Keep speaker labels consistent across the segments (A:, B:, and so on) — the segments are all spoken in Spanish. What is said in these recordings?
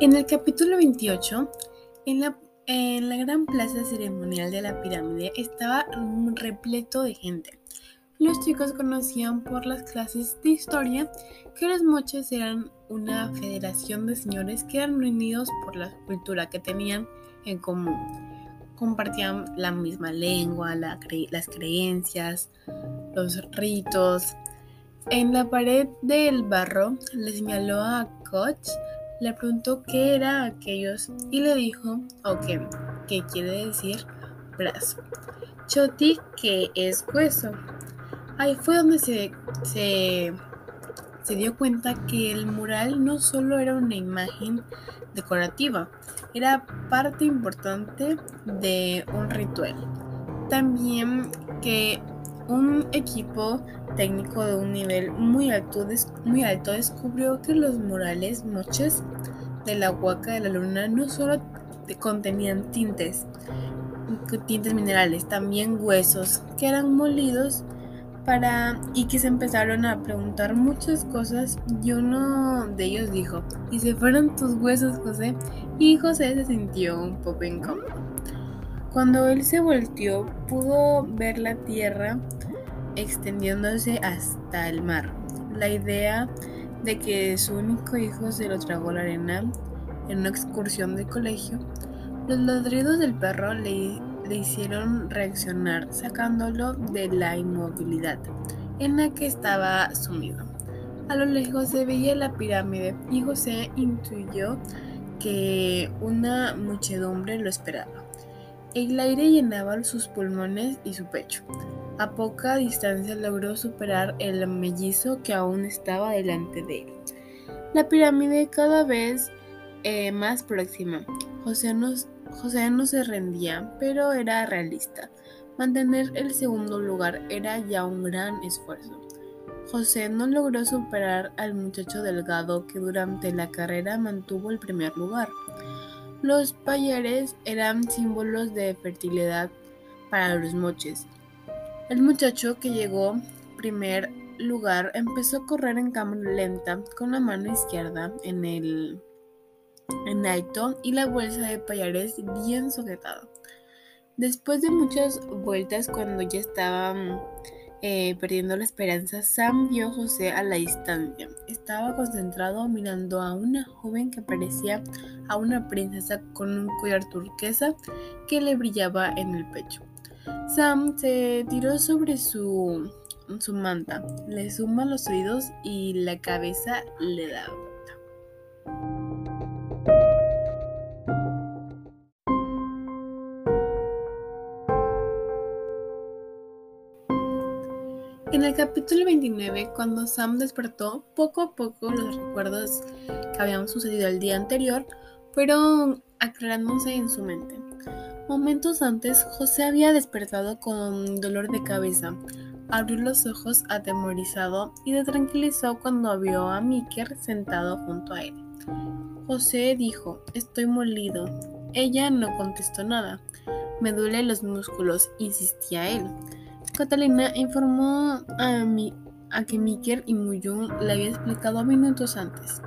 A: En el capítulo 28, en la, en la gran plaza ceremonial de la pirámide estaba repleto de gente. Los chicos conocían por las clases de historia que los moches eran una federación de señores que eran unidos por la cultura que tenían en común. Compartían la misma lengua, las creencias, los ritos. En la pared del barro le señaló a Koch le preguntó qué era aquellos y le dijo, ok, ¿qué quiere decir brazo. Choti, que es hueso. Ahí fue donde se, se, se dio cuenta que el mural no solo era una imagen decorativa, era parte importante de un ritual. También que un equipo técnico de un nivel muy alto, muy alto descubrió que los murales moches de la huaca de la luna no solo contenían tintes, tintes minerales, también huesos que eran molidos para y que se empezaron a preguntar muchas cosas y uno de ellos dijo, ¿y se fueron tus huesos, José? Y José se sintió un poco incómodo. Cuando él se volteó, pudo ver la tierra extendiéndose hasta el mar. La idea de que su único hijo se lo tragó la arena en una excursión de colegio, los ladridos del perro le, le hicieron reaccionar, sacándolo de la inmovilidad en la que estaba sumido. A lo lejos se veía la pirámide y José intuyó que una muchedumbre lo esperaba. El aire llenaba sus pulmones y su pecho. A poca distancia logró superar el mellizo que aún estaba delante de él. La pirámide cada vez eh, más próxima. José José no se rendía, pero era realista. Mantener el segundo lugar era ya un gran esfuerzo. José no logró superar al muchacho delgado que durante la carrera mantuvo el primer lugar. Los payares eran símbolos de fertilidad para los moches el muchacho que llegó primer lugar empezó a correr en cámara lenta con la mano izquierda en el en alto y la bolsa de payares bien sujetada. Después de muchas vueltas, cuando ya estaban eh, perdiendo la esperanza, Sam vio a José a la distancia. Estaba concentrado mirando a una joven que parecía a una princesa con un collar turquesa que le brillaba en el pecho. Sam se tiró sobre su, su manta, le suma los oídos y la cabeza le da vuelta. En el capítulo 29, cuando Sam despertó, poco a poco los recuerdos que habían sucedido el día anterior fueron aclarándose en su mente. Momentos antes, José había despertado con dolor de cabeza. Abrió los ojos atemorizado y se tranquilizó cuando vio a Miker sentado junto a él. José dijo, estoy molido. Ella no contestó nada. Me duelen los músculos, insistía él. Catalina informó a, a que Miker y Muyun le había explicado minutos antes.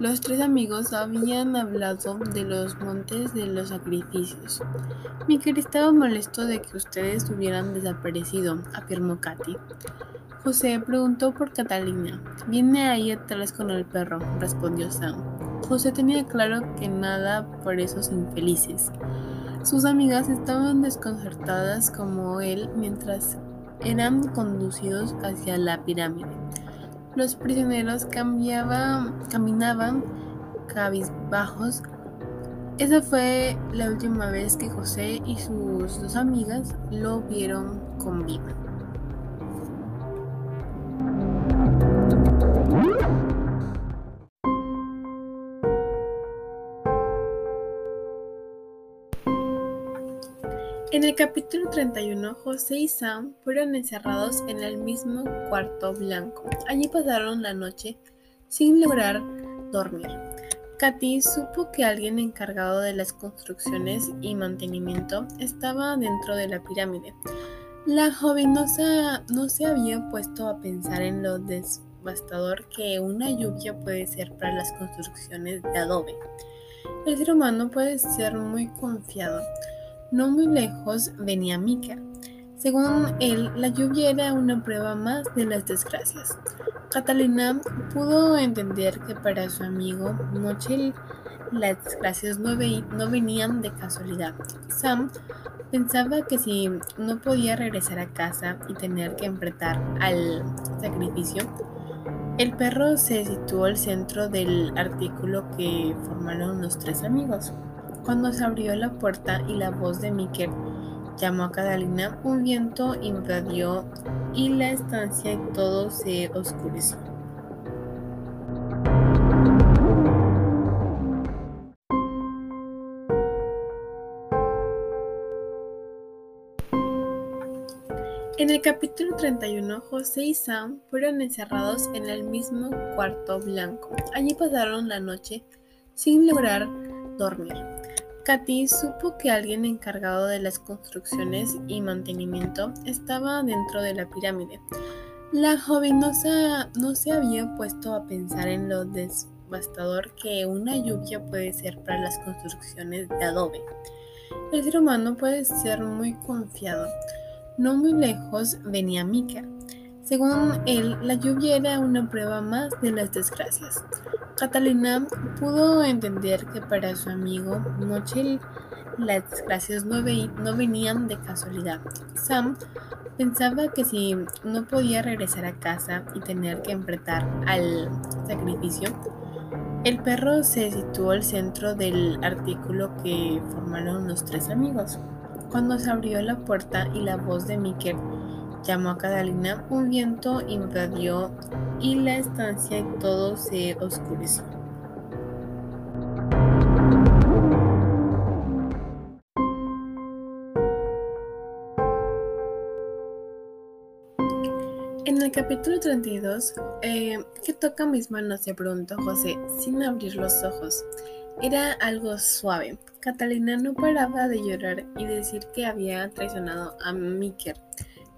A: Los tres amigos habían hablado de los montes de los sacrificios. Miquel estaba molesto de que ustedes hubieran desaparecido, afirmó Katy. José preguntó por Catalina. Viene ahí atrás con el perro, respondió Sam. José tenía claro que nada por esos infelices. Sus amigas estaban desconcertadas como él mientras eran conducidos hacia la pirámide. Los prisioneros caminaban cabizbajos. Esa fue la última vez que José y sus dos amigas lo vieron con vida. En el capítulo 31, José y Sam fueron encerrados en el mismo cuarto blanco. Allí pasaron la noche sin lograr dormir. Katy supo que alguien encargado de las construcciones y mantenimiento estaba dentro de la pirámide. La joven no se, no se había puesto a pensar en lo devastador que una lluvia puede ser para las construcciones de adobe. El ser humano puede ser muy confiado. No muy lejos venía Mika. Según él, la lluvia era una prueba más de las desgracias. Catalina pudo entender que para su amigo Mochel las desgracias no, no venían de casualidad. Sam pensaba que si no podía regresar a casa y tener que enfrentar al sacrificio, el perro se situó al centro del artículo que formaron los tres amigos. Cuando se abrió la puerta y la voz de Mikel llamó a Catalina, un viento invadió y la estancia y todo se oscureció. En el capítulo 31, José y Sam fueron encerrados en el mismo cuarto blanco. Allí pasaron la noche sin lograr dormir. Katy supo que alguien encargado de las construcciones y mantenimiento estaba dentro de la pirámide. La joven no se, había puesto a pensar en lo devastador que una lluvia puede ser para las construcciones de adobe. El ser humano puede ser muy confiado. No muy lejos venía Mika. Según él, la lluvia era una prueba más de las desgracias. Catalina pudo entender que para su amigo Mochel las desgracias no, no venían de casualidad. Sam pensaba que si no podía regresar a casa y tener que enfrentar al sacrificio, el perro se situó al centro del artículo que formaron los tres amigos. Cuando se abrió la puerta y la voz de Mikel llamó a Catalina, un viento invadió y la estancia y todo se oscureció. En el capítulo 32, eh, ¿qué toca mis manos? se preguntó José, sin abrir los ojos. Era algo suave. Catalina no paraba de llorar y decir que había traicionado a Miker,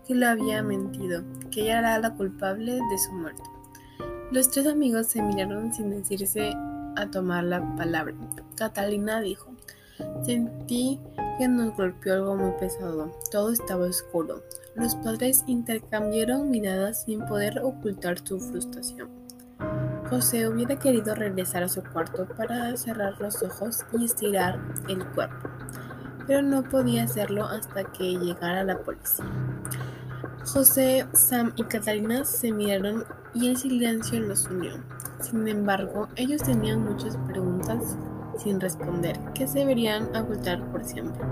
A: que lo había mentido, que ella era la culpable de su muerte. Los tres amigos se miraron sin decirse a tomar la palabra. Catalina dijo, sentí que nos golpeó algo muy pesado. Todo estaba oscuro. Los padres intercambiaron miradas sin poder ocultar su frustración. José hubiera querido regresar a su cuarto para cerrar los ojos y estirar el cuerpo, pero no podía hacerlo hasta que llegara la policía. José, Sam y Catalina se miraron y el silencio los unió. Sin embargo, ellos tenían muchas preguntas sin responder que se deberían ocultar por siempre.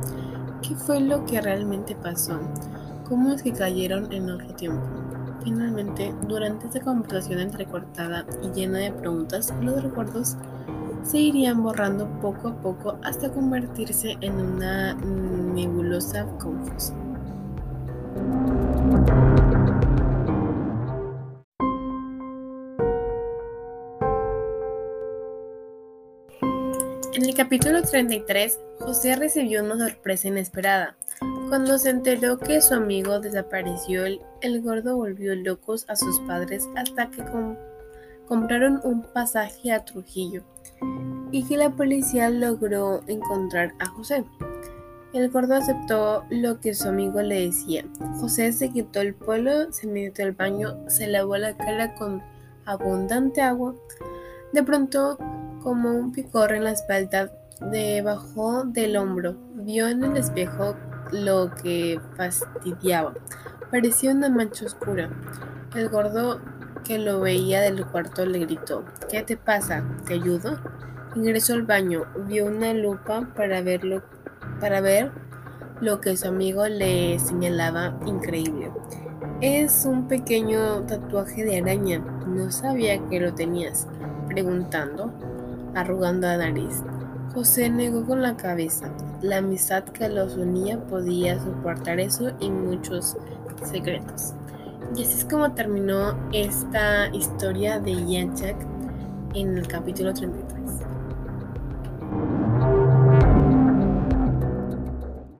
A: ¿Qué fue lo que realmente pasó? ¿Cómo es que cayeron en otro tiempo? Finalmente, durante esta conversación entrecortada y llena de preguntas, los recuerdos se irían borrando poco a poco hasta convertirse en una nebulosa confusa. En el capítulo 33, José recibió una sorpresa inesperada. Cuando se enteró que su amigo desapareció, el, gordo volvió locos a sus padres hasta que compraron un pasaje a Trujillo y que la policía logró encontrar a José. El gordo aceptó lo que su amigo le decía. José se quitó el polo, se metió al baño, se lavó la cara con abundante agua. De pronto, como un picor en la espalda, debajo del hombro, vio en el espejo lo que fastidiaba. Parecía una mancha oscura. El gordo que lo veía del cuarto le gritó, ¿qué te pasa? ¿Te ayudo? Ingresó al baño, vio una lupa para verlo, para ver lo que su amigo le señalaba increíble. Es un pequeño tatuaje de araña. No sabía que lo tenías, preguntando, arrugando la nariz. José negó con la cabeza. La amistad que los unía podía soportar eso y muchos secretos. Y así es como terminó esta historia de Yanchak en el capítulo 33.